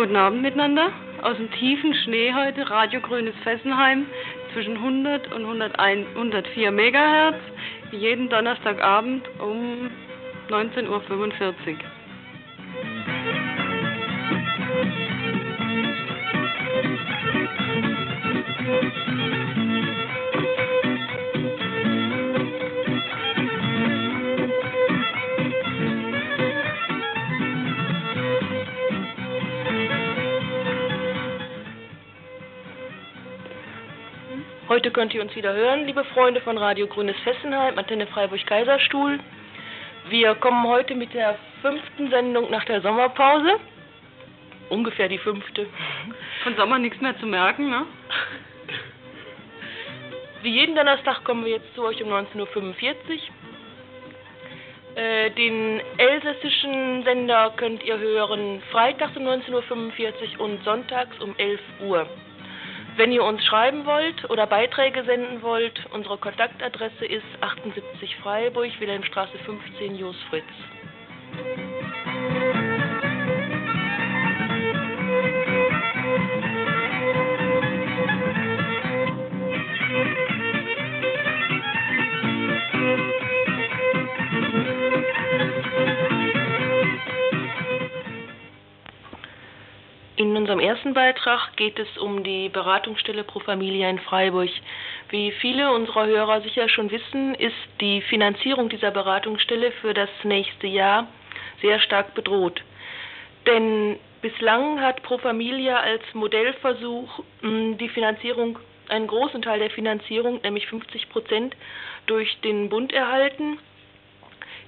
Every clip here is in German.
Guten Abend miteinander. Aus dem tiefen Schnee heute, Radio Grünes Fessenheim, zwischen 100 und 101, 104 Megahertz, jeden Donnerstagabend um 19.45 Uhr. Heute könnt ihr uns wieder hören, liebe Freunde von Radio Grünes Fessenheim, Antenne Freiburg-Kaiserstuhl. Wir kommen heute mit der fünften Sendung nach der Sommerpause. Ungefähr die fünfte. Von Sommer nichts mehr zu merken, ne? Wie jeden Donnerstag kommen wir jetzt zu euch um 19.45 Uhr. Äh, den elsässischen Sender könnt ihr hören freitags um 19.45 Uhr und sonntags um 11 Uhr. Wenn ihr uns schreiben wollt oder Beiträge senden wollt, unsere Kontaktadresse ist 78 Freiburg, Wilhelmstraße 15, Jos Fritz. In unserem ersten Beitrag geht es um die Beratungsstelle Pro Familia in Freiburg. Wie viele unserer Hörer sicher schon wissen, ist die Finanzierung dieser Beratungsstelle für das nächste Jahr sehr stark bedroht. Denn bislang hat Pro Familia als Modellversuch hm, die Finanzierung, einen großen Teil der Finanzierung, nämlich 50 Prozent, durch den Bund erhalten.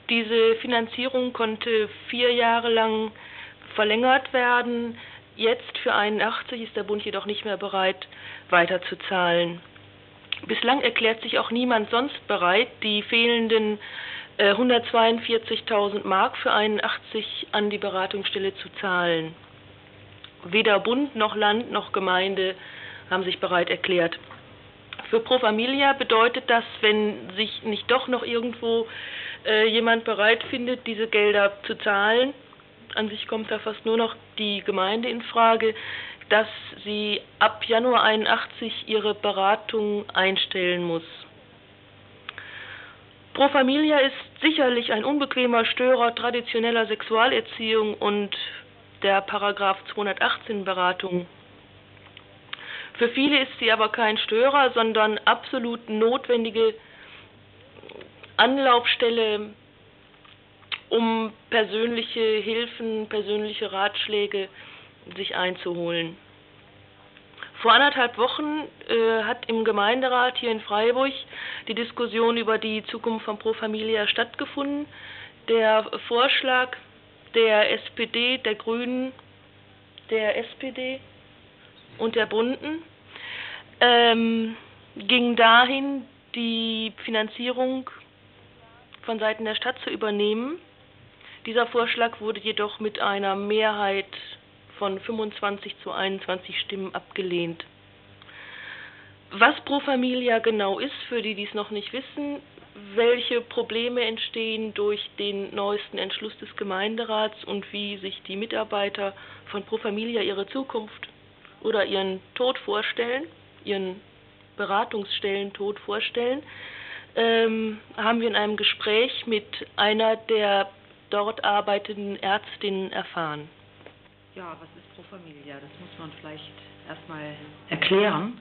Diese Finanzierung konnte vier Jahre lang verlängert werden. Jetzt für 81 ist der Bund jedoch nicht mehr bereit, weiterzuzahlen. Bislang erklärt sich auch niemand sonst bereit, die fehlenden äh, 142.000 Mark für 81 an die Beratungsstelle zu zahlen. Weder Bund noch Land noch Gemeinde haben sich bereit erklärt. Für Pro Familia bedeutet das, wenn sich nicht doch noch irgendwo äh, jemand bereit findet, diese Gelder zu zahlen, an sich kommt da fast nur noch die Gemeinde in Frage, dass sie ab Januar 81 ihre Beratung einstellen muss. Pro Familia ist sicherlich ein unbequemer Störer traditioneller Sexualerziehung und der Paragraph 218 Beratung. Für viele ist sie aber kein Störer, sondern absolut notwendige Anlaufstelle um persönliche Hilfen, persönliche Ratschläge sich einzuholen. Vor anderthalb Wochen äh, hat im Gemeinderat hier in Freiburg die Diskussion über die Zukunft von Pro Familia stattgefunden. Der Vorschlag der SPD, der Grünen, der SPD und der Bunten ähm, ging dahin, die Finanzierung von Seiten der Stadt zu übernehmen. Dieser Vorschlag wurde jedoch mit einer Mehrheit von 25 zu 21 Stimmen abgelehnt. Was Pro Familia genau ist, für die, die es noch nicht wissen, welche Probleme entstehen durch den neuesten Entschluss des Gemeinderats und wie sich die Mitarbeiter von Pro Familia ihre Zukunft oder ihren Tod vorstellen, ihren Beratungsstellen Tod vorstellen, ähm, haben wir in einem Gespräch mit einer der dort arbeitenden Ärztinnen erfahren? Ja, was ist Pro Familia? Das muss man vielleicht erstmal erklären.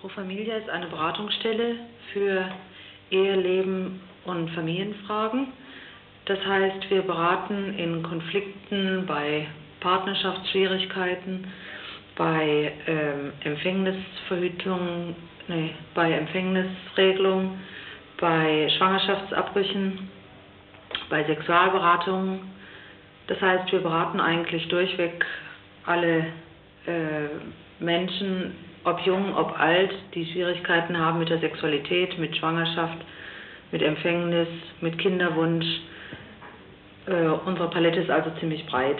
Pro Familia ist eine Beratungsstelle für Eheleben und Familienfragen. Das heißt, wir beraten in Konflikten, bei Partnerschaftsschwierigkeiten, bei ähm, Empfängnisverhütung, nee, bei Empfängnisregelung, bei Schwangerschaftsabbrüchen bei Sexualberatungen. Das heißt, wir beraten eigentlich durchweg alle äh, Menschen, ob jung, ob alt, die Schwierigkeiten haben mit der Sexualität, mit Schwangerschaft, mit Empfängnis, mit Kinderwunsch. Äh, unsere Palette ist also ziemlich breit.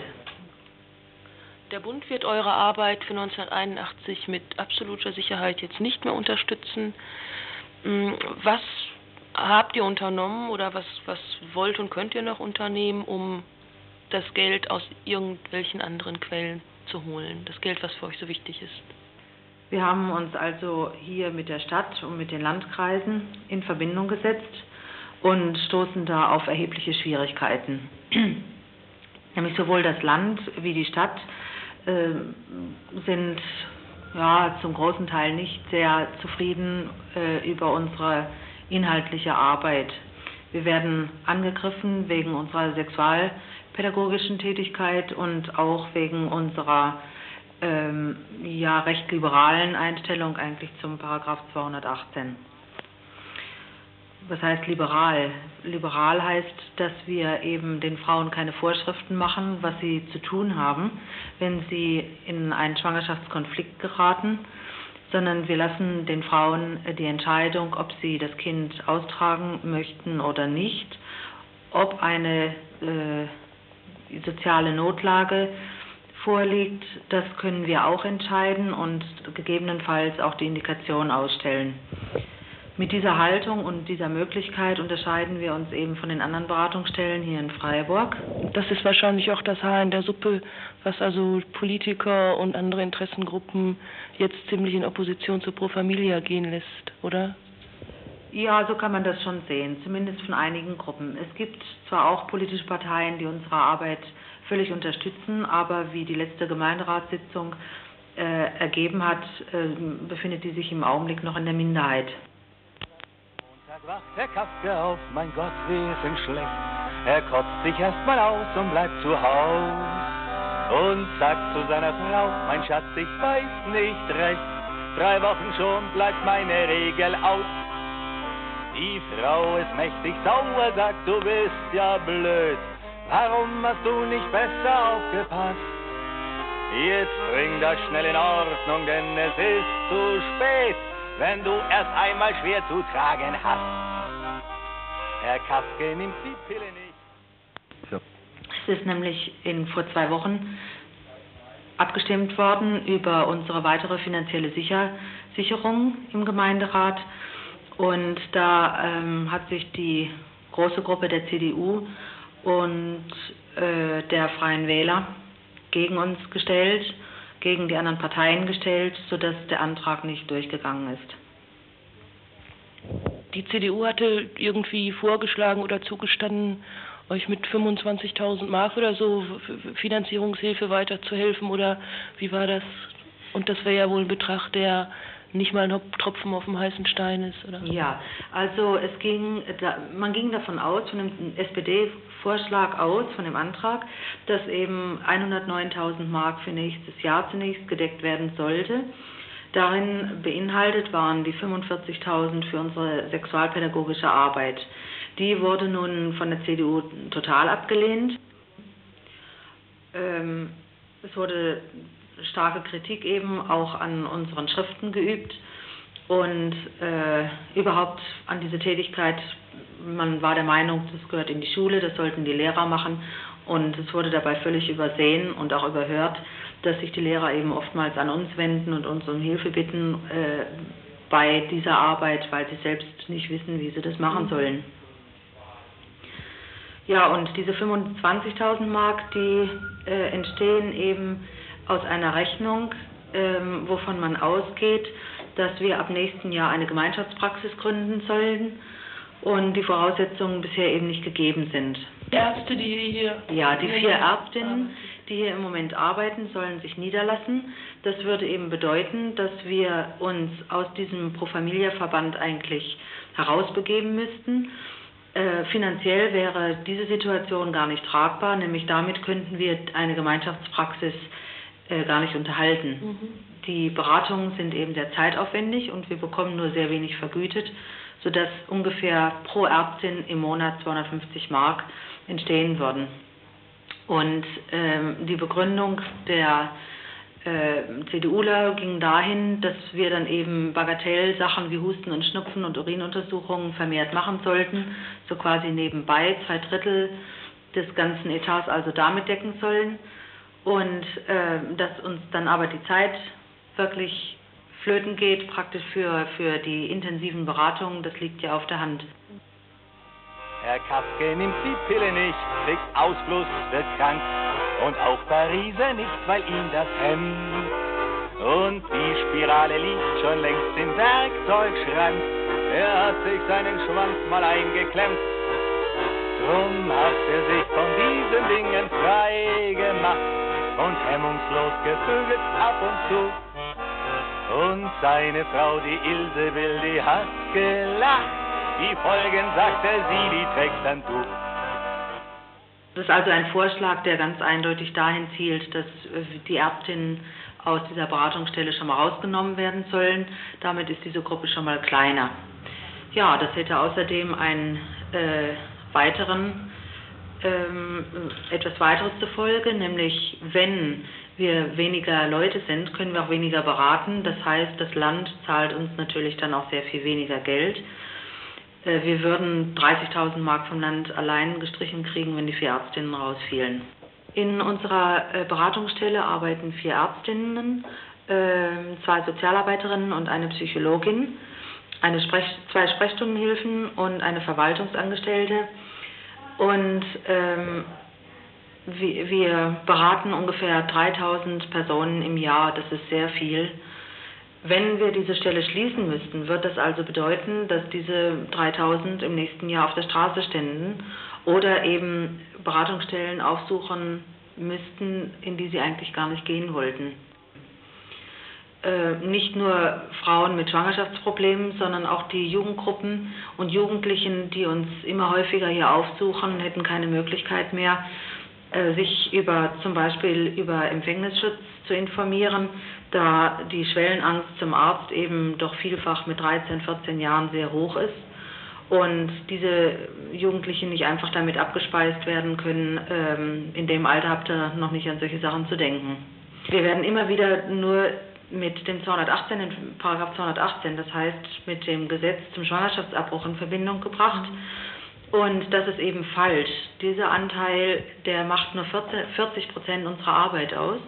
Der Bund wird eure Arbeit für 1981 mit absoluter Sicherheit jetzt nicht mehr unterstützen. Hm, was habt ihr unternommen oder was, was wollt und könnt ihr noch unternehmen, um das Geld aus irgendwelchen anderen Quellen abzuholen, das Geld, was für euch so wichtig ist? Wir haben uns also hier mit der Stadt und mit den Landkreisen in Verbindung gesetzt und stoßen da auf erhebliche Schwierigkeiten. Nämlich sowohl das Land wie die Stadt äh, sind ja zum großen Teil nicht sehr zufrieden äh, über unsere inhaltliche Arbeit. Wir werden angegriffen wegen unserer sexualpädagogischen Tätigkeit und auch wegen unserer ähm, ja recht liberalen Einstellung eigentlich zum Paragraph 218. Was heißt liberal? Liberal heißt, dass wir eben den Frauen keine Vorschriften machen, was sie zu tun haben, wenn sie in einen Schwangerschaftskonflikt geraten, sondern wir lassen den Frauen die Entscheidung, ob sie das Kind austragen möchten oder nicht, ob eine äh, soziale Notlage vorliegt, das können wir auch entscheiden und gegebenenfalls auch die Indikation ausstellen. Mit dieser Haltung und dieser Möglichkeit unterscheiden wir uns eben von den anderen Beratungsstellen hier in Freiburg. Das ist wahrscheinlich auch das Haar in der Suppe, was also Politiker und andere Interessengruppen jetzt ziemlich in Opposition zu Pro Familia gehen lässt, oder? Ja, so kann man das schon sehen, zumindest von einigen Gruppen. Es gibt zwar auch politische Parteien, die unsere Arbeit völlig unterstützen, aber wie die letzte Gemeinderatssitzung äh, ergeben hat, äh, befindet die sich im Augenblick noch in der Minderheit. Montag wacht der Kaffee auf, mein Gott, wir sind schlecht. Er kotzt sich erstmal aus und bleibt zu Haus und sagt zu seiner Frau, mein Schatz, ich weiß nicht recht. Drei Wochen schon bleibt meine Regel aus. Die Frau ist mächtig sauer, sagt, du bist ja blöd. Warum hast du nicht besser aufgepasst? Jetzt bring das schnell in Ordnung, denn es ist zu spät, wenn du erst einmal schwer zu tragen hast. Herr Kafke nimmt die Pille nicht. Es ist nämlich in, vor zwei Wochen abgestimmt worden über unsere weitere finanzielle Sicher Sicherung im Gemeinderat. Und da ähm, hat sich die große Gruppe der CDU und äh, der Freien Wähler gegen uns gestellt, gegen die anderen Parteien gestellt, sodass der Antrag nicht durchgegangen ist. Die CDU hatte irgendwie vorgeschlagen oder zugestanden, euch mit 25.000 Mark oder so Finanzierungshilfe weiterzuhelfen oder wie war das? Und das wäre ja wohl ein Betrag, der nicht mal ein Tropfen auf dem heißen Stein ist, oder? Ja, also es ging, man ging davon aus, von dem SPD-Vorschlag aus, von dem Antrag, dass eben 109.000 Mark für nächstes Jahr zunächst gedeckt werden sollte. Darin beinhaltet waren die 45.000 für unsere sexualpädagogische Arbeit. Die wurde nun von der CDU total abgelehnt. Ähm, es wurde starke Kritik eben auch an unseren Schriften geübt und äh, überhaupt an diese Tätigkeit. Man war der Meinung, das gehört in die Schule, das sollten die Lehrer machen und es wurde dabei völlig übersehen und auch überhört, dass sich die Lehrer eben oftmals an uns wenden und uns um Hilfe bitten äh, bei dieser Arbeit, weil sie selbst nicht wissen, wie sie das machen sollen. Ja, und diese 25.000 Mark, die äh, entstehen eben aus einer Rechnung, ähm, wovon man ausgeht, dass wir ab nächsten Jahr eine Gemeinschaftspraxis gründen sollen und die Voraussetzungen bisher eben nicht gegeben sind. Ärzte, die hier. Ja, die vier Ärztinnen, die hier im Moment arbeiten, sollen sich niederlassen. Das würde eben bedeuten, dass wir uns aus diesem Pro Familia Verband eigentlich herausbegeben müssten. Äh, finanziell wäre diese Situation gar nicht tragbar, nämlich damit könnten wir eine Gemeinschaftspraxis äh, gar nicht unterhalten. Mhm. Die Beratungen sind eben sehr zeitaufwendig und wir bekommen nur sehr wenig vergütet, sodass ungefähr pro Ärztin im Monat 250 Mark entstehen würden. Und ähm, die Begründung der CDUler ging dahin, dass wir dann eben Bagatellsachen wie Husten und Schnupfen und Urinuntersuchungen vermehrt machen sollten, so quasi nebenbei zwei Drittel des ganzen Etats also damit decken sollen. Und äh, dass uns dann aber die Zeit wirklich flöten geht, praktisch für, für die intensiven Beratungen, das liegt ja auf der Hand. Herr Kafke nimmt die Pille nicht, kriegt Ausfluss, wird krank und auch Pariser nicht, weil ihm das Hemd und die Spirale liegt schon längst im Werkzeugschrank. Er hat sich seinen Schwanz mal eingeklemmt. Drum hat er sich von diesen Dingen frei gemacht und hemmungslos gevögelt ab und zu. Und seine Frau, die Ilse will, die hat gelacht. Die Folgen, sagte sie, die trägt dann du. Das ist also ein Vorschlag, der ganz eindeutig dahin zielt, dass die Ärztinnen aus dieser Beratungsstelle schon mal rausgenommen werden sollen. Damit ist diese Gruppe schon mal kleiner. Ja, das hätte außerdem einen äh, weiteren, ähm, etwas weiteres zur Folge, nämlich wenn wir weniger Leute sind, können wir auch weniger beraten. Das heißt, das Land zahlt uns natürlich dann auch sehr viel weniger Geld. Äh, wir würden 30.000 Mark vom Land allein gestrichen kriegen, wenn die vier Ärztinnen rausfielen. In unserer äh, Beratungsstelle arbeiten vier Ärztinnen, ähm, zwei Sozialarbeiterinnen und eine Psychologin, eine Sprech zwei Sprechstundenhilfen und eine Verwaltungsangestellte. Und ähm, wir beraten ungefähr 3000 Personen im Jahr, das ist sehr viel. Wenn wir diese Stelle schließen müssten, wird das also bedeuten, dass diese 3000 im nächsten Jahr auf der Straße ständen oder eben Beratungsstellen aufsuchen müssten, in die sie eigentlich gar nicht gehen wollten. Äh, nicht nur Frauen mit Schwangerschaftsproblemen, sondern auch die Jugendgruppen und Jugendlichen, die uns immer häufiger hier aufsuchen, hätten keine Möglichkeit mehr, sich über zum Beispiel über Empfängnisschutz zu informieren, da die Schwellenangst zum Arzt eben doch vielfach mit 13, 14 Jahren sehr hoch ist und diese Jugendlichen nicht einfach damit abgespeist werden können, ähm, in dem Alter habt ihr noch nicht an solche Sachen zu denken. Wir werden immer wieder nur mit dem 218, in Paragraph 218, das heißt mit dem Gesetz zum Schwangerschaftsabbruch in Verbindung gebracht. Und das ist eben falsch. Dieser Anteil, der macht nur 40 Prozent unserer Arbeit aus.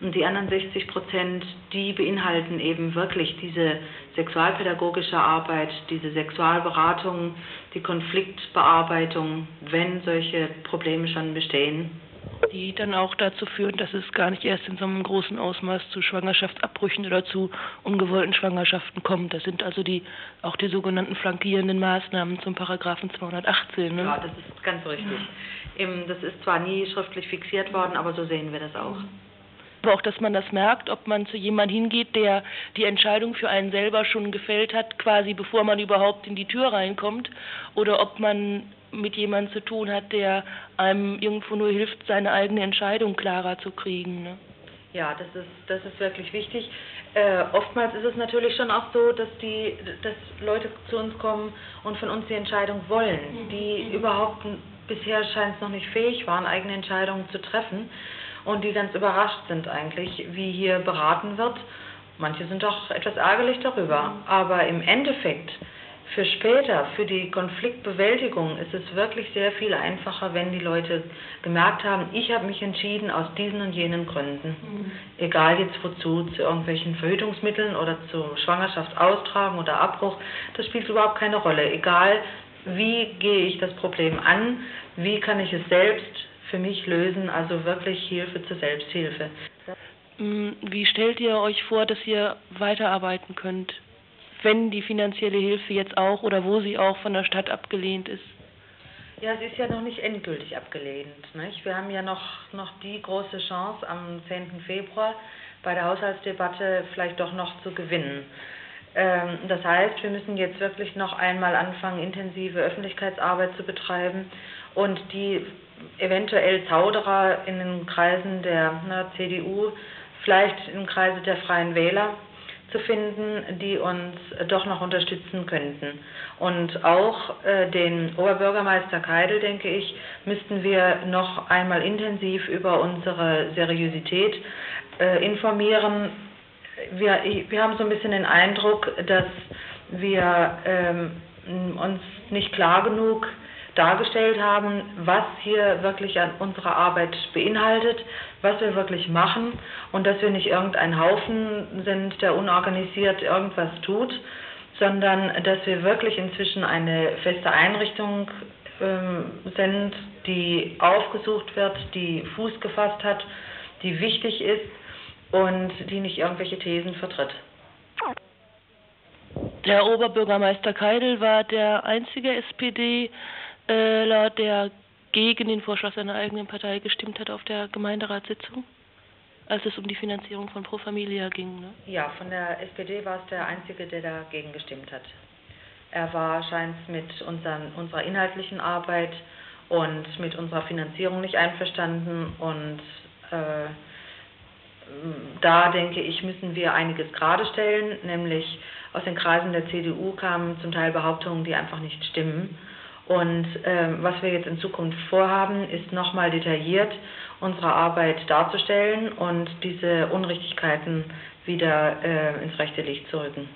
Und die anderen 60 Prozent, die beinhalten eben wirklich diese sexualpädagogische Arbeit, diese Sexualberatung, die Konfliktbearbeitung, wenn solche Probleme schon bestehen. Die dann auch dazu führen, dass es gar nicht erst in so einem großen Ausmaß zu Schwangerschaftsabbrüchen oder zu ungewollten Schwangerschaften kommt. Das sind also die auch die sogenannten flankierenden Maßnahmen zum Paragraphen 218. Ne? Ja, das ist ganz richtig. Ja. Das ist zwar nie schriftlich fixiert worden, aber so sehen wir das auch aber auch, dass man das merkt, ob man zu jemandem hingeht, der die Entscheidung für einen selber schon gefällt hat, quasi bevor man überhaupt in die Tür reinkommt, oder ob man mit jemandem zu tun hat, der einem irgendwo nur hilft, seine eigene Entscheidung klarer zu kriegen. Ne? Ja, das ist, das ist wirklich wichtig. Äh, oftmals ist es natürlich schon auch so, dass die, dass Leute zu uns kommen und von uns die Entscheidung wollen, die mhm. überhaupt bisher scheint es noch nicht fähig waren, eigene Entscheidungen zu treffen und die ganz überrascht sind eigentlich, wie hier beraten wird. Manche sind auch etwas ärgerlich darüber, aber im Endeffekt für später, für die Konfliktbewältigung ist es wirklich sehr viel einfacher, wenn die Leute gemerkt haben, ich habe mich entschieden aus diesen und jenen Gründen. Mhm. Egal jetzt wozu, zu irgendwelchen Verhütungsmitteln oder zu Schwangerschaftsaustragen oder Abbruch, das spielt überhaupt keine Rolle. Egal, wie gehe ich das Problem an, wie kann ich es selbst für mich lösen, also wirklich Hilfe zur Selbsthilfe. Mm, wie stellt ihr euch vor, dass ihr weiterarbeiten könnt, wenn die finanzielle Hilfe jetzt auch oder wo sie auch von der Stadt abgelehnt ist? Ja, sie ist ja noch nicht endgültig abgelehnt. Nicht? Wir haben ja noch, noch die große Chance, am 10. Februar bei der Haushaltsdebatte vielleicht doch noch zu gewinnen. Ähm, das heißt, wir müssen jetzt wirklich noch einmal anfangen, intensive Öffentlichkeitsarbeit zu betreiben und die eventuell Zauderer in den Kreisen der ne, CDU, vielleicht im Kreise der Freien Wähler zu finden, die uns doch noch unterstützen könnten. Und auch äh, den Oberbürgermeister Keidel, denke ich, müssten wir noch einmal intensiv über unsere Seriosität äh, informieren. Wir, wir haben so ein bisschen den Eindruck, dass wir ähm, uns nicht klar genug dargestellt haben, was hier wirklich an unserer Arbeit beinhaltet, was wir wirklich machen und dass wir nicht irgendein Haufen sind, der unorganisiert irgendwas tut, sondern dass wir wirklich inzwischen eine feste Einrichtung ähm, sind, die aufgesucht wird, die Fuß gefasst hat, die wichtig ist und die nicht irgendwelche Thesen vertritt. Der Oberbürgermeister Keidel war der einzige SPDler, der gegen den Vorschlag seiner eigenen Partei gestimmt hat auf der Gemeinderatssitzung, als es um die Finanzierung von Pro Familia ging. Ne? Ja, von der SPD war es der einzige, der dagegen gestimmt hat. Er war scheint mit unseren, unserer inhaltlichen Arbeit und mit unserer Finanzierung nicht einverstanden und äh, da denke ich, müssen wir einiges gerade stellen, nämlich aus den Kreisen der CDU kamen zum Teil Behauptungen, die einfach nicht stimmen. Und äh, was wir jetzt in Zukunft vorhaben, ist nochmal detailliert unsere Arbeit darzustellen und diese Unrichtigkeiten wieder äh, ins rechte Licht zu rücken.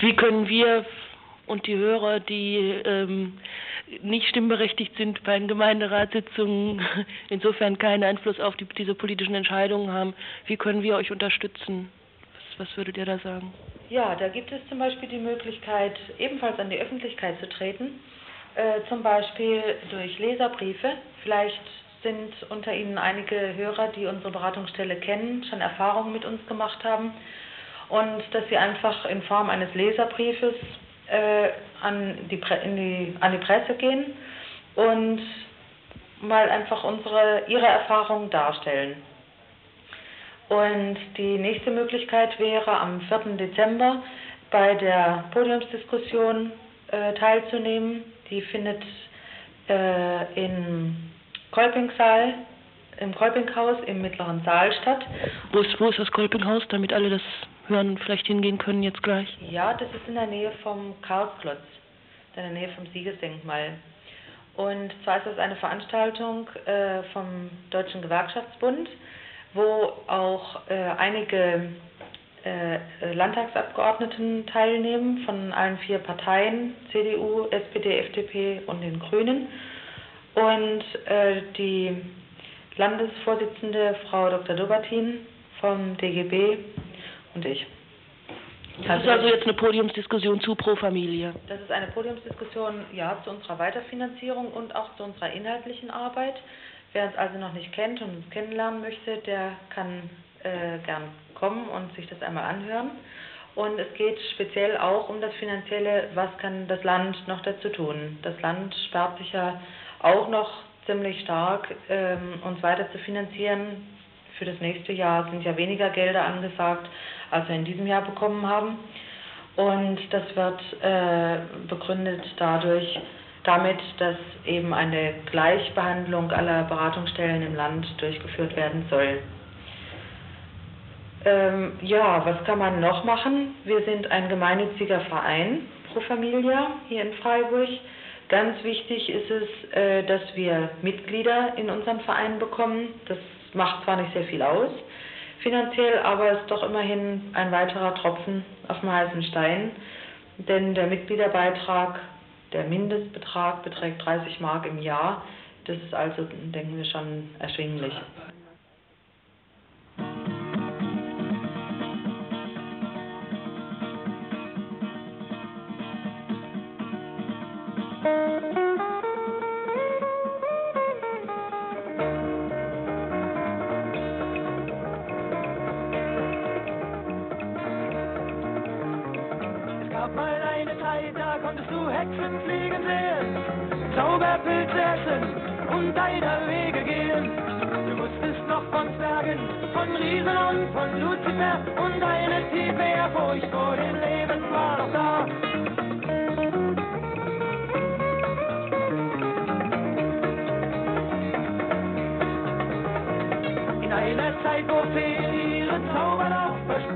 Wie können wir und die Hörer, die ähm, nicht stimmberechtigt sind bei den Gemeinderatssitzungen, insofern keinen Einfluss auf die, diese politischen Entscheidungen haben, wie können wir euch unterstützen? Was, würdet ihr da sagen? Ja, da gibt es zum Beispiel die Möglichkeit, ebenfalls an die Öffentlichkeit zu treten, äh, zum Beispiel durch Leserbriefe. Vielleicht sind unter Ihnen einige Hörer, die unsere Beratungsstelle kennen, schon Erfahrungen mit uns gemacht haben und dass Sie einfach in Form eines Leserbriefes äh, an, die, die, an die Presse gehen und mal einfach unsere, Ihre Erfahrungen darstellen. Und die nächste Möglichkeit wäre, am 4. Dezember bei der Podiumsdiskussion äh, teilzunehmen. Die findet äh, in Kolpingsaal, im Kolpinghaus im mittleren Saal statt. Wo ist, wo ist das Kolpinghaus, damit alle das hören und vielleicht hingehen können jetzt gleich? Ja, das ist in der Nähe vom Karlsplatz, in der Nähe vom Siegesdenkmal. Und zwar ist das eine Veranstaltung äh, vom Deutschen Gewerkschaftsbund wo auch äh, einige äh, Landtagsabgeordneten teilnehmen von allen vier Parteien, CDU, SPD, FDP und den Grünen. Und äh, die Landesvorsitzende Frau Dr. Dobertin vom DGB und ich. Das ist also jetzt eine Podiumsdiskussion zu Pro Familie. Das ist eine Podiumsdiskussion, ja, zu unserer Weiterfinanzierung und auch zu unserer inhaltlichen Arbeit. Wer uns also noch nicht kennt und uns kennenlernen möchte, der kann äh, gern kommen und sich das einmal anhören. Und es geht speziell auch um das Finanzielle, was kann das Land noch dazu tun. Das Land spart sich ja auch noch ziemlich stark, ähm, uns weiter zu finanzieren. Für das nächste Jahr sind ja weniger Gelder angesagt, als wir in diesem Jahr bekommen haben. Und das wird äh, begründet dadurch, damit, dass eben eine Gleichbehandlung aller Beratungsstellen im Land durchgeführt werden soll. Ähm, ja, was kann man noch machen? Wir sind ein gemeinnütziger Verein, Pro Familia, hier in Freiburg. Ganz wichtig ist es, äh, dass wir Mitglieder in unseren Verein bekommen. Das macht zwar nicht sehr viel aus, finanziell, aber ist doch immerhin ein weiterer Tropfen auf dem heißen Stein, denn der Mitgliederbeitrag der Mindestbetrag beträgt 30 Mark im Jahr. Das ist also, denken wir, schon erschwinglich.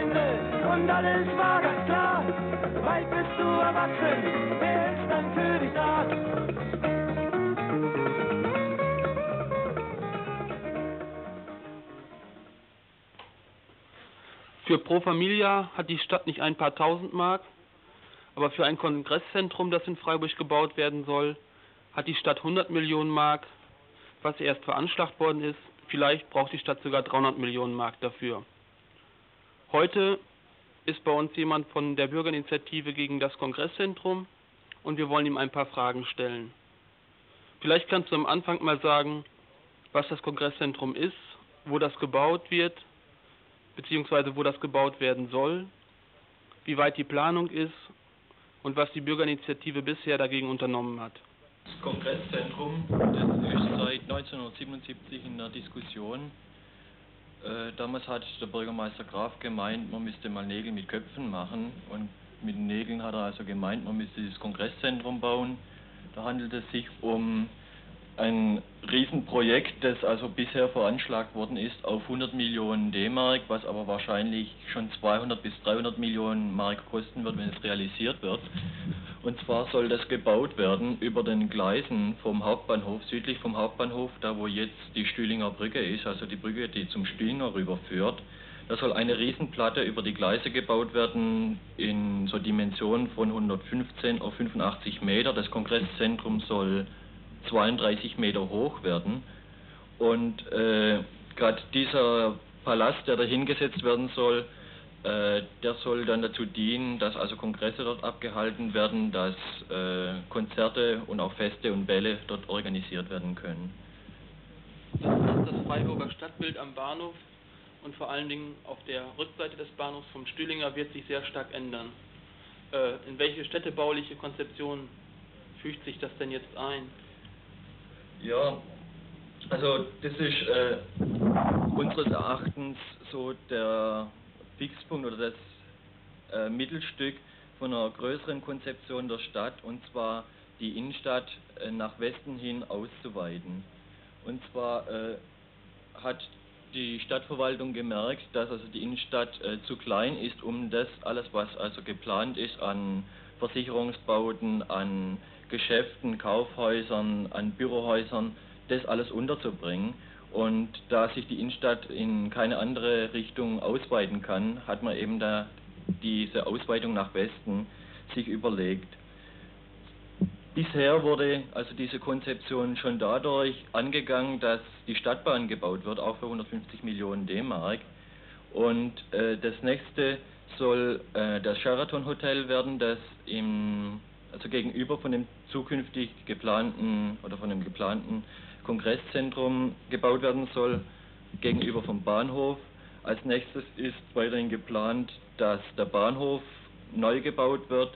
Freunde und alles war ganz klar. Weit bist du erwachsen, wer ist dann für dich da? Für Pro Familia hat die Stadt nicht ein paar tausend Mark, aber für ein Kongresszentrum, das in Freiburg gebaut werden soll, hat die Stadt 100 Millionen Mark, was erst veranschlagt worden ist. Vielleicht braucht die Stadt sogar 300 Millionen Mark dafür. Heute ist bei uns jemand von der Bürgerinitiative gegen das Kongresszentrum und wir wollen ihm ein paar Fragen stellen. Vielleicht kannst du am Anfang mal sagen, was das Kongresszentrum ist, wo das gebaut wird, beziehungsweise wo das gebaut werden soll, wie weit die Planung ist und was die Bürgerinitiative bisher dagegen unternommen hat. Das Kongresszentrum ist seit 1977 in der Diskussion. Äh, damals hat der Bürgermeister Graf gemeint, man müsste mal Nägel mit Köpfen machen und mit Nägeln hat er also gemeint, man müsste das Kongresszentrum bauen. Da handelt es sich um ein Riesenprojekt, das also bisher veranschlagt worden ist auf 100 Millionen D-Mark, was aber wahrscheinlich schon 200 bis 300 Millionen Mark kosten wird, wenn es realisiert wird. Und zwar soll das gebaut werden über den Gleisen vom Hauptbahnhof, südlich vom Hauptbahnhof, da wo jetzt die Stühlinger Brücke ist, also die Brücke, die zum Stühlinger rüberführt. Da soll eine Riesenplatte über die Gleise gebaut werden in so Dimensionen von 115 auf 85 Meter. Das Kongresszentrum soll 32 Meter hoch werden. Und äh, gerade dieser Palast, der da hingesetzt werden soll, der soll dann dazu dienen, dass also Kongresse dort abgehalten werden, dass äh, Konzerte und auch Feste und Bälle dort organisiert werden können. Was ist das Freiburger Stadtbild am Bahnhof und vor allen Dingen auf der Rückseite des Bahnhofs vom Stühlinger wird sich sehr stark ändern. Äh, in welche städtebauliche Konzeption fügt sich das denn jetzt ein? Ja, also das ist äh, unseres Erachtens so der Fixpunkt oder das äh, Mittelstück von einer größeren Konzeption der Stadt und zwar die Innenstadt äh, nach Westen hin auszuweiten. Und zwar äh, hat die Stadtverwaltung gemerkt, dass also die Innenstadt äh, zu klein ist, um das alles, was also geplant ist an Versicherungsbauten, an Geschäften, Kaufhäusern, an Bürohäusern, das alles unterzubringen. Und da sich die Innenstadt in keine andere Richtung ausweiten kann, hat man eben da diese Ausweitung nach Westen sich überlegt. Bisher wurde also diese Konzeption schon dadurch angegangen, dass die Stadtbahn gebaut wird, auch für 150 Millionen D-Mark. Und äh, das nächste soll äh, das Sheraton Hotel werden, das im also gegenüber von dem zukünftig geplanten oder von dem geplanten Kongresszentrum gebaut werden soll, gegenüber vom Bahnhof. Als nächstes ist weiterhin geplant, dass der Bahnhof neu gebaut wird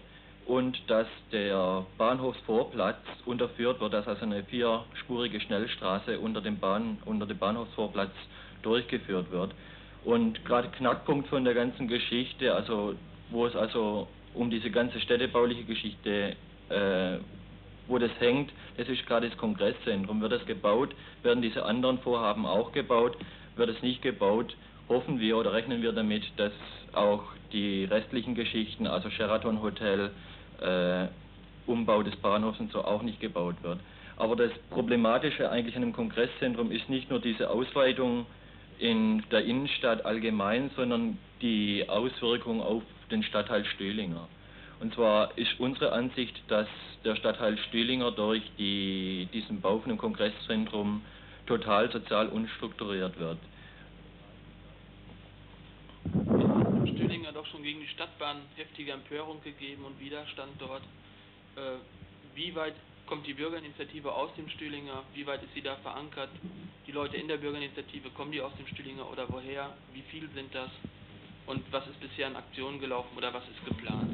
und dass der Bahnhofsvorplatz unterführt wird, dass also eine vierspurige Schnellstraße unter dem, Bahn, unter dem Bahnhofsvorplatz durchgeführt wird. Und gerade Knackpunkt von der ganzen Geschichte, also wo es also um diese ganze städtebauliche Geschichte, äh, wo das hängt, das ist gerade das Kongresszentrum. Wird das gebaut, werden diese anderen Vorhaben auch gebaut. Wird es nicht gebaut, hoffen wir oder rechnen wir damit, dass auch die restlichen Geschichten, also Sheraton Hotel, äh, Umbau des Bahnhofs und so auch nicht gebaut wird. Aber das Problematische eigentlich an dem Kongresszentrum ist nicht nur diese Ausweitung in der Innenstadt allgemein, sondern die Auswirkung auf den Stadtteil Stöhlinger. Und zwar ist unsere Ansicht, dass der Stadtteil Stöhlinger durch die, diesen Bau von einem Kongresszentrum total sozial unstrukturiert wird. Stöhlinger doch schon gegen die Stadtbahn heftige Empörung gegeben und Widerstand dort. Äh, wie weit kommt die Bürgerinitiative aus dem Stühlinger? Wie weit ist sie da verankert? Die Leute in der Bürgerinitiative, kommen die aus dem Stühlinger oder woher? Wie viele sind das? Und was ist bisher in Aktion gelaufen oder was ist geplant?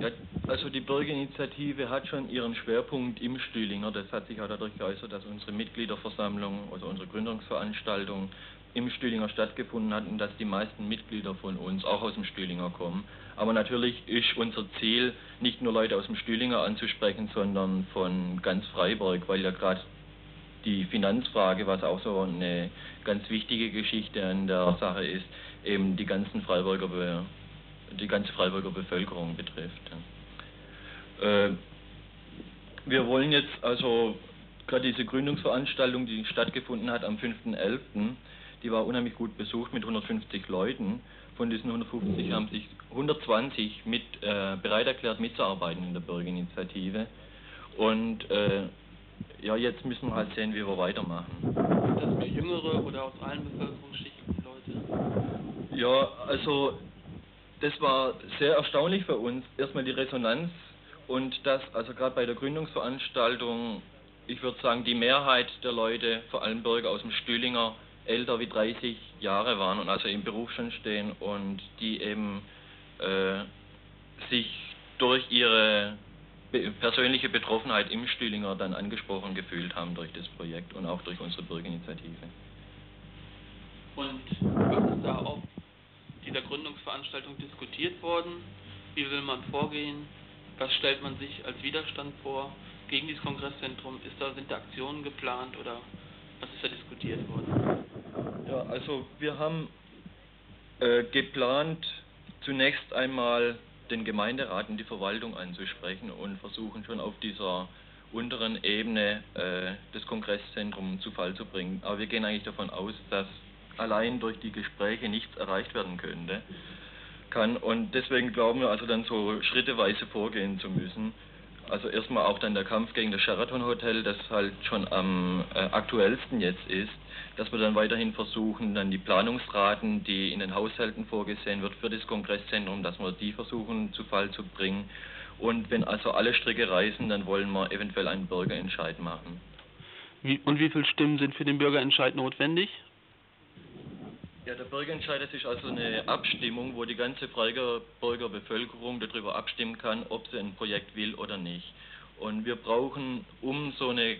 Ja, also die Bürgerinitiative hat schon ihren Schwerpunkt im Stühlinger. Das hat sich auch dadurch geäußert, dass unsere Mitgliederversammlung, also unsere Gründungsveranstaltung im Stühlinger stattgefunden hat und dass die meisten Mitglieder von uns auch aus dem Stühlinger kommen. Aber natürlich ist unser Ziel, nicht nur Leute aus dem Stühlinger anzusprechen, sondern von ganz Freiburg, weil ja gerade die Finanzfrage, was auch so eine ganz wichtige Geschichte an der Sache ist, eben die ganzen Freiburger, die ganze Freiburger Bevölkerung betrifft. Äh, wir wollen jetzt also gerade diese Gründungsveranstaltung, die stattgefunden hat am 5.11., die war unheimlich gut besucht mit 150 Leuten. Von diesen 150 haben sich 120 mit, äh, bereit erklärt, mitzuarbeiten in der Bürgerinitiative. Und äh, ja, jetzt müssen wir halt sehen, wie wir weitermachen. Das mehr jüngere oder aus allen Bevölkerungsschichten Leute? Ja, also das war sehr erstaunlich für uns. Erstmal die Resonanz und das, also gerade bei der Gründungsveranstaltung, ich würde sagen, die Mehrheit der Leute, vor allem Bürger aus dem Stühlinger, älter wie 30 Jahre waren und also im Beruf schon stehen und die eben äh, sich durch ihre persönliche Betroffenheit im Stühlinger dann angesprochen gefühlt haben durch das Projekt und auch durch unsere Bürgerinitiative. Und was ist da auf dieser Gründungsveranstaltung diskutiert worden? Wie will man vorgehen? Was stellt man sich als Widerstand vor gegen dieses Kongresszentrum? Ist da, sind da Aktionen geplant oder was ist da diskutiert worden? Ja, also wir haben äh, geplant, zunächst einmal den Gemeinderat und die Verwaltung anzusprechen und versuchen schon auf dieser unteren Ebene äh, das Kongresszentrum zu Fall zu bringen. Aber wir gehen eigentlich davon aus, dass allein durch die Gespräche nichts erreicht werden könnte kann. Und deswegen glauben wir also dann so schritteweise vorgehen zu müssen. Also erstmal auch dann der Kampf gegen das Sheraton Hotel, das halt schon am äh, aktuellsten jetzt ist, dass wir dann weiterhin versuchen, dann die Planungsraten, die in den Haushalten vorgesehen wird für das Kongresszentrum, dass wir die versuchen zu Fall zu bringen. Und wenn also alle Stricke reißen, dann wollen wir eventuell einen Bürgerentscheid machen. Wie, und wie viele Stimmen sind für den Bürgerentscheid notwendig? Ja, der Bürgerentscheid ist also eine Abstimmung, wo die ganze Freiburger Bevölkerung darüber abstimmen kann, ob sie ein Projekt will oder nicht. Und wir brauchen, um so, eine,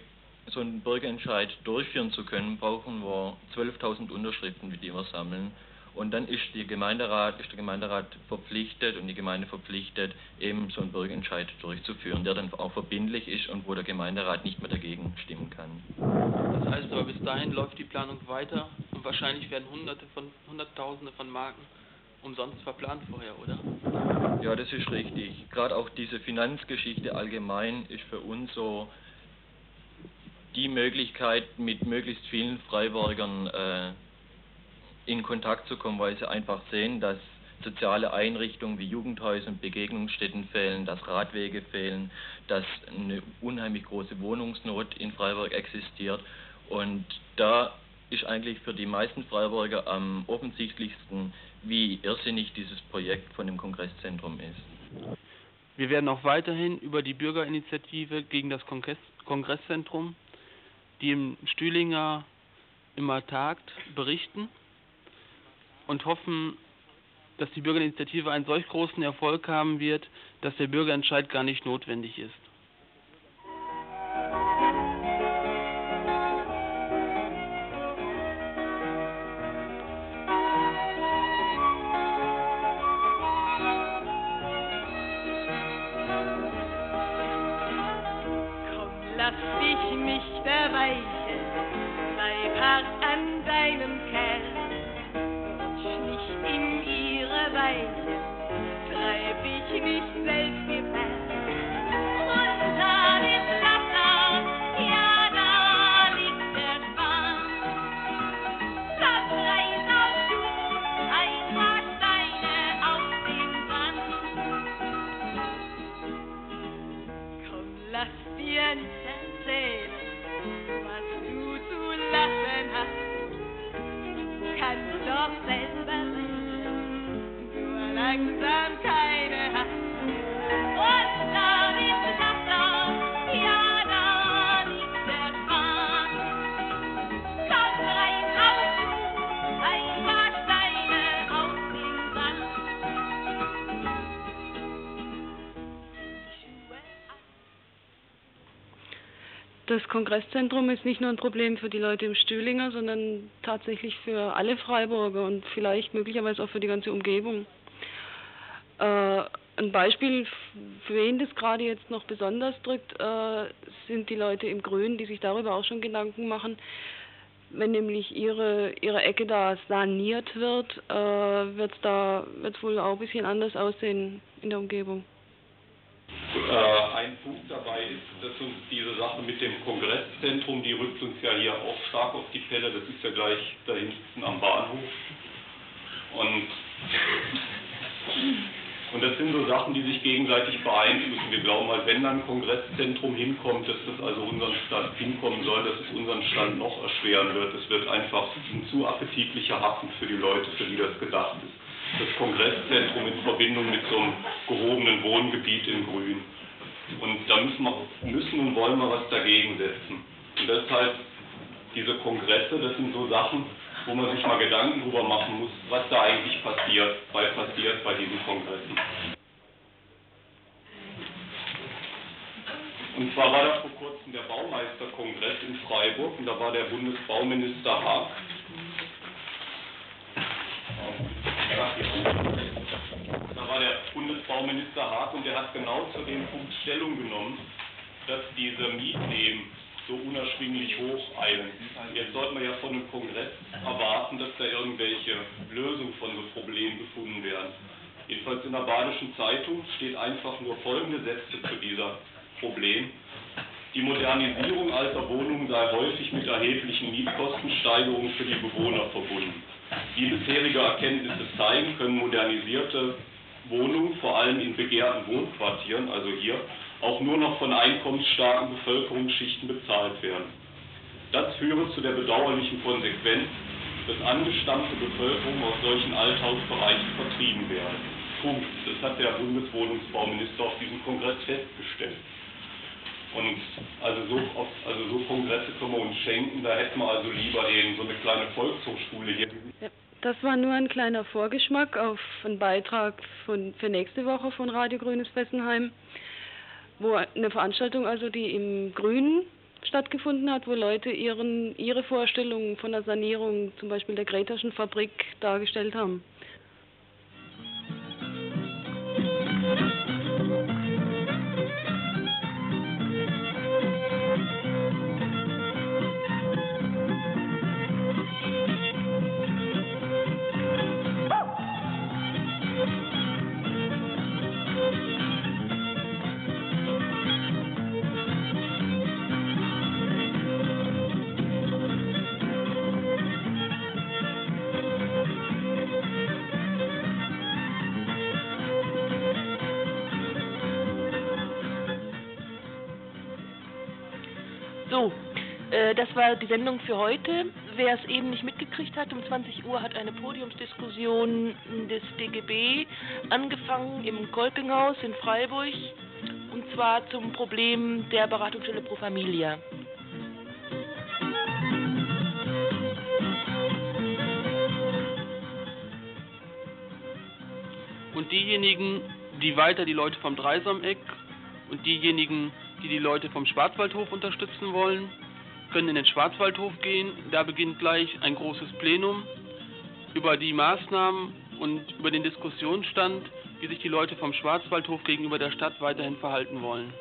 so einen Bürgerentscheid durchführen zu können, brauchen wir 12.000 Unterschriften, die wir sammeln. Und dann ist, die Gemeinderat, ist der Gemeinderat verpflichtet und die Gemeinde verpflichtet, eben so einen Bürgerentscheid durchzuführen, der dann auch verbindlich ist und wo der Gemeinderat nicht mehr dagegen stimmen kann. Das heißt aber, bis dahin läuft die Planung weiter und wahrscheinlich werden Hunderte von, Hunderttausende von Marken umsonst verplant vorher, oder? Ja, das ist richtig. Gerade auch diese Finanzgeschichte allgemein ist für uns so die Möglichkeit, mit möglichst vielen Freiburgern äh, in Kontakt zu kommen, weil sie einfach sehen, dass soziale Einrichtungen wie Jugendhäuser und Begegnungsstätten fehlen, dass Radwege fehlen, dass eine unheimlich große Wohnungsnot in Freiburg existiert. Und da ist eigentlich für die meisten Freiburger am offensichtlichsten, wie irrsinnig dieses Projekt von dem Kongresszentrum ist. Wir werden auch weiterhin über die Bürgerinitiative gegen das Kongress Kongresszentrum, die im Stühlinger immer tagt, berichten und hoffen, dass die Bürgerinitiative einen solch großen Erfolg haben wird, dass der Bürgerentscheid gar nicht notwendig ist. Das Kongresszentrum ist nicht nur ein Problem für die Leute im Stühlinger, sondern tatsächlich für alle Freiburger und vielleicht möglicherweise auch für die ganze Umgebung. Äh, ein Beispiel, für wen das gerade jetzt noch besonders drückt, äh, sind die Leute im Grün, die sich darüber auch schon Gedanken machen. Wenn nämlich ihre, ihre Ecke da saniert wird, äh, wird es da wird's wohl auch ein bisschen anders aussehen in der Umgebung. Äh, ein Punkt dabei ist, dass uns diese Sache mit dem Kongresszentrum, die rückt uns ja hier auch stark auf die Pelle. Das ist ja gleich da hinten am Bahnhof. Und, und das sind so Sachen, die sich gegenseitig beeinflussen. Wir glauben halt, wenn dann ein Kongresszentrum hinkommt, dass das also unseren Stand hinkommen soll, dass es unseren Stand noch erschweren wird. Es wird einfach ein zu appetitlicher Hafen für die Leute, für die das gedacht ist das Kongresszentrum in Verbindung mit so einem gehobenen Wohngebiet in Grün. Und da müssen, wir, müssen und wollen wir was dagegen setzen. Und deshalb diese Kongresse, das sind so Sachen, wo man sich mal Gedanken drüber machen muss, was da eigentlich passiert, weil passiert bei diesen Kongressen. Und zwar war da vor kurzem der Baumeisterkongress in Freiburg und da war der Bundesbauminister Haag da war der Bundesbauminister Haag und der hat genau zu dem Punkt Stellung genommen, dass diese Mietnehmen so unerschwinglich hoch eilen. Jetzt sollte man ja von einem Kongress erwarten, dass da irgendwelche Lösungen von so Problemen gefunden werden. Jedenfalls in der Badischen Zeitung steht einfach nur folgende Sätze zu dieser Problem. Die Modernisierung alter Wohnungen sei häufig mit erheblichen Mietkostensteigerungen für die Bewohner verbunden. Wie bisherige Erkenntnisse zeigen, können modernisierte Wohnungen, vor allem in begehrten Wohnquartieren, also hier, auch nur noch von einkommensstarken Bevölkerungsschichten bezahlt werden. Das führe zu der bedauerlichen Konsequenz, dass angestammte Bevölkerung aus solchen Althausbereichen vertrieben werde. Punkt. Das hat der Bundeswohnungsbauminister auf diesem Kongress festgestellt. Und also so, also so Kongresse können wir uns schenken, da hätten wir also lieber eben so eine kleine Volkshochschule hier. Das war nur ein kleiner Vorgeschmack auf einen Beitrag von, für nächste Woche von Radio Grünes Fessenheim, wo eine Veranstaltung, also die im Grünen stattgefunden hat, wo Leute ihren, ihre Vorstellungen von der Sanierung zum Beispiel der Gretaschen Fabrik dargestellt haben. Das war die Sendung für heute. Wer es eben nicht mitgekriegt hat, um 20 Uhr hat eine Podiumsdiskussion des DGB angefangen im Kolpinghaus in Freiburg und zwar zum Problem der Beratungsstelle Pro Familia. Und diejenigen, die weiter die Leute vom Dreisameck und diejenigen, die die Leute vom Schwarzwaldhof unterstützen wollen, können in den Schwarzwaldhof gehen. Da beginnt gleich ein großes Plenum über die Maßnahmen und über den Diskussionsstand, wie sich die Leute vom Schwarzwaldhof gegenüber der Stadt weiterhin verhalten wollen.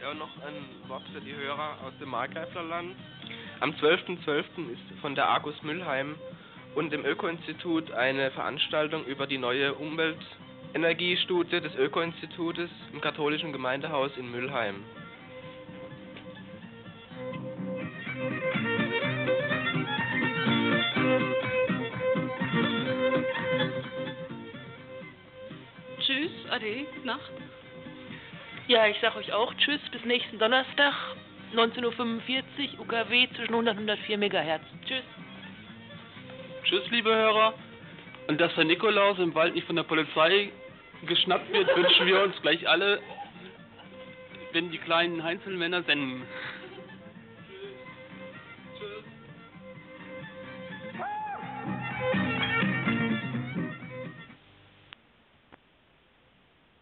Ja, noch ein Wort für die Hörer aus dem Markgräflerland. Am 12.12. .12. ist von der Argus Müllheim und im Öko-Institut eine Veranstaltung über die neue Umweltenergiestudie des Öko-Institutes im katholischen Gemeindehaus in Müllheim. Tschüss, Ade, gute Nacht. Ja, ich sag euch auch Tschüss, bis nächsten Donnerstag, 19.45 Uhr, UKW zwischen 100 und 104 MHz. Tschüss. Tschüss, liebe Hörer. Und dass der Nikolaus im Wald nicht von der Polizei geschnappt wird, wünschen wir uns gleich alle, wenn die kleinen Heinzelmänner senden.